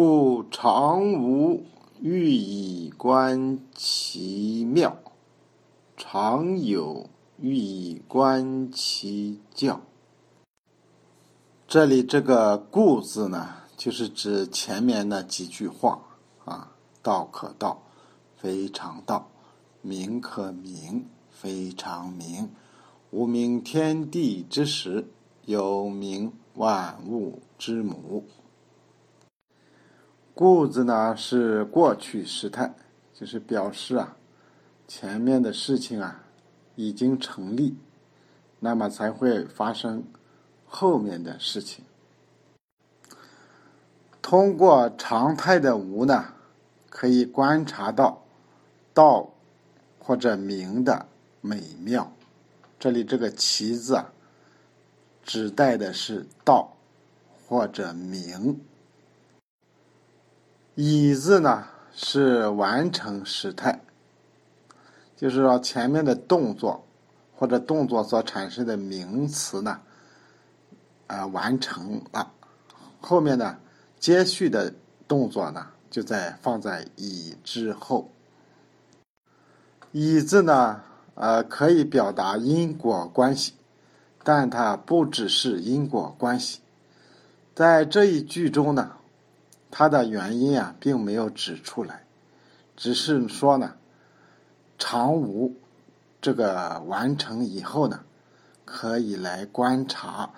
故常无欲以观其妙，常有欲以观其教。这里这个“故”字呢，就是指前面那几句话啊：“道可道，非常道；名可名，非常名。无名，天地之始；有名，万物之母。”故字呢是过去时态，就是表示啊前面的事情啊已经成立，那么才会发生后面的事情。通过常态的无呢，可以观察到道或者名的美妙。这里这个“奇”字啊，指代的是道或者名。已字呢是完成时态，就是说前面的动作或者动作所产生的名词呢，啊完成了，后面呢接续的动作呢就在放在已之后。已字呢，呃可以表达因果关系，但它不只是因果关系，在这一句中呢。它的原因啊，并没有指出来，只是说呢，常无这个完成以后呢，可以来观察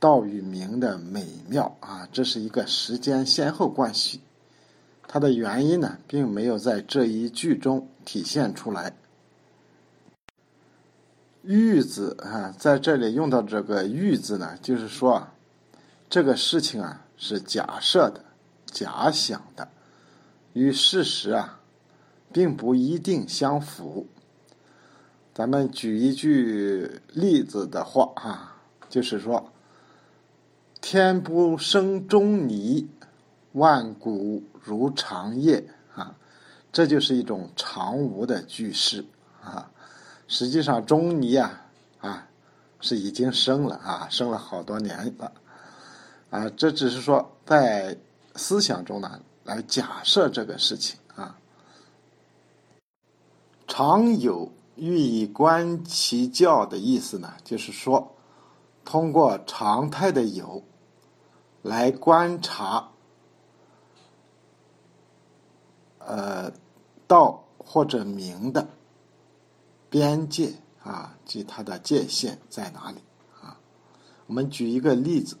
道与名的美妙啊，这是一个时间先后关系。它的原因呢，并没有在这一句中体现出来。欲字啊，在这里用到这个欲字呢，就是说啊，这个事情啊是假设的。假想的与事实啊，并不一定相符。咱们举一句例子的话啊，就是说：“天不生仲尼，万古如长夜。”啊，这就是一种常无的句式啊。实际上，仲尼啊啊是已经生了啊，生了好多年了啊。这只是说在。思想中呢，来假设这个事情啊，常有欲以观其教的意思呢，就是说，通过常态的有来观察，呃，道或者名的边界啊，及它的界限在哪里啊？我们举一个例子，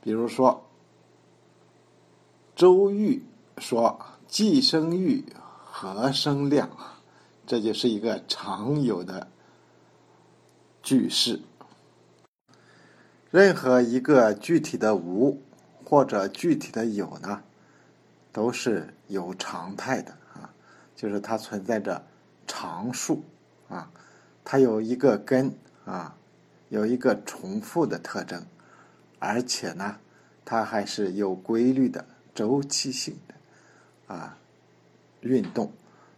比如说。周瑜说：“既生瑜，何生亮？”这就是一个常有的句式。任何一个具体的无或者具体的有呢，都是有常态的啊，就是它存在着常数啊，它有一个根啊，有一个重复的特征，而且呢，它还是有规律的。周期性的啊运动，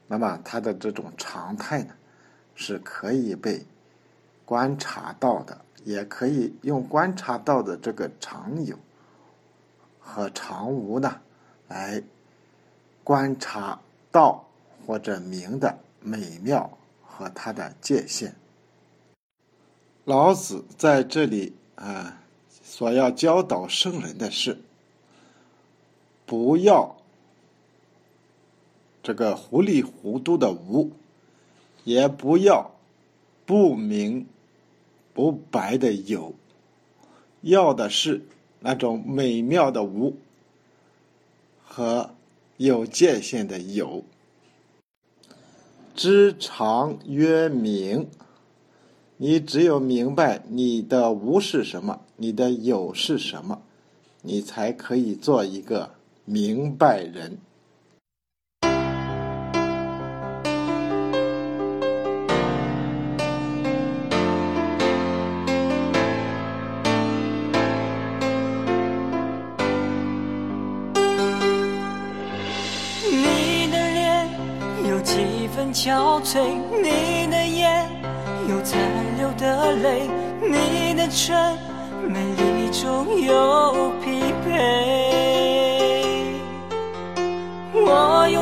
那么它的这种常态呢，是可以被观察到的，也可以用观察到的这个常有和常无呢，来观察道或者名的美妙和它的界限。老子在这里啊，所要教导圣人的是。不要这个糊里糊涂的无，也不要不明不白的有，要的是那种美妙的无和有界限的有。知常曰明，你只有明白你的无是什么，你的有是什么，你才可以做一个。明白人，你的脸有几分憔悴，你的眼有残留的泪，你的唇美丽中有疲惫。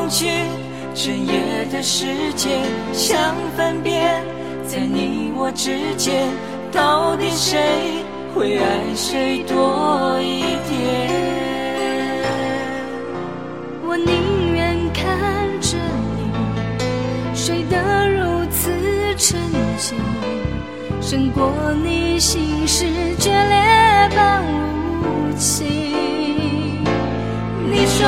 去整夜的时间，想分辨，在你我之间，到底谁会爱谁多一点？我宁愿看着你睡得如此沉静，胜过你心事决裂般无情。你说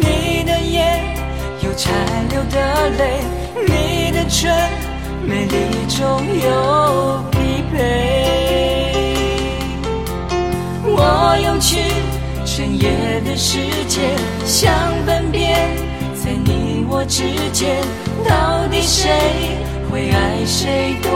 你的眼有残留的泪，你的唇美丽中有疲惫。我用去深夜的时间，想分辨，在你我之间，到底谁会爱谁多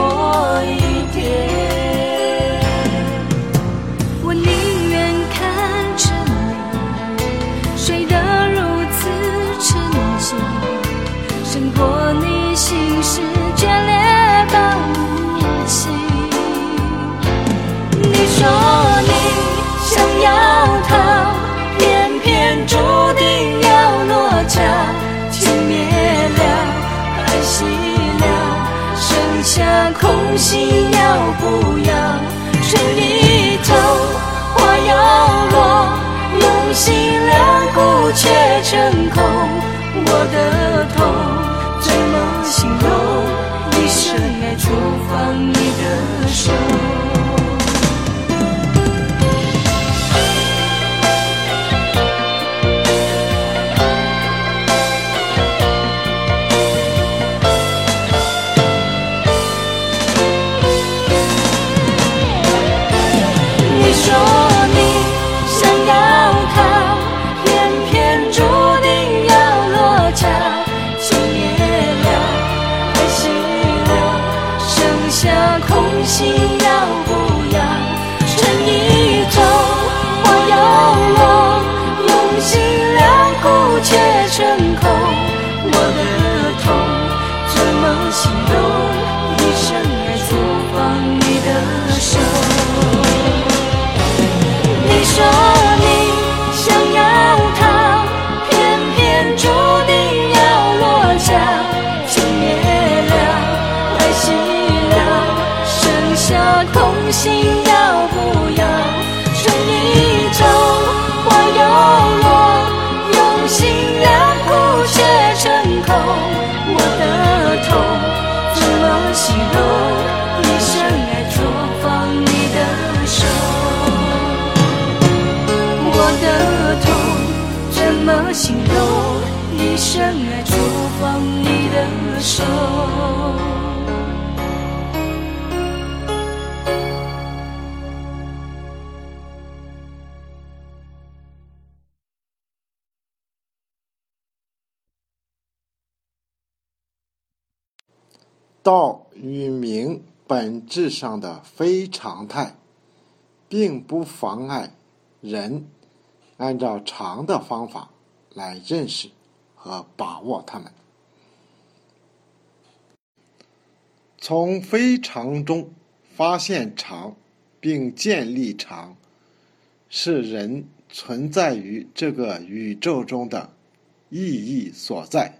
空。我的心要不要？春已走，花又落，用心良苦却成空。我的痛怎么形容？一生爱错放你的手。我的痛怎么形容？一生爱错放你的手。道与名本质上的非常态，并不妨碍人按照常的方法来认识和把握它们。从非常中发现常，并建立常，是人存在于这个宇宙中的意义所在。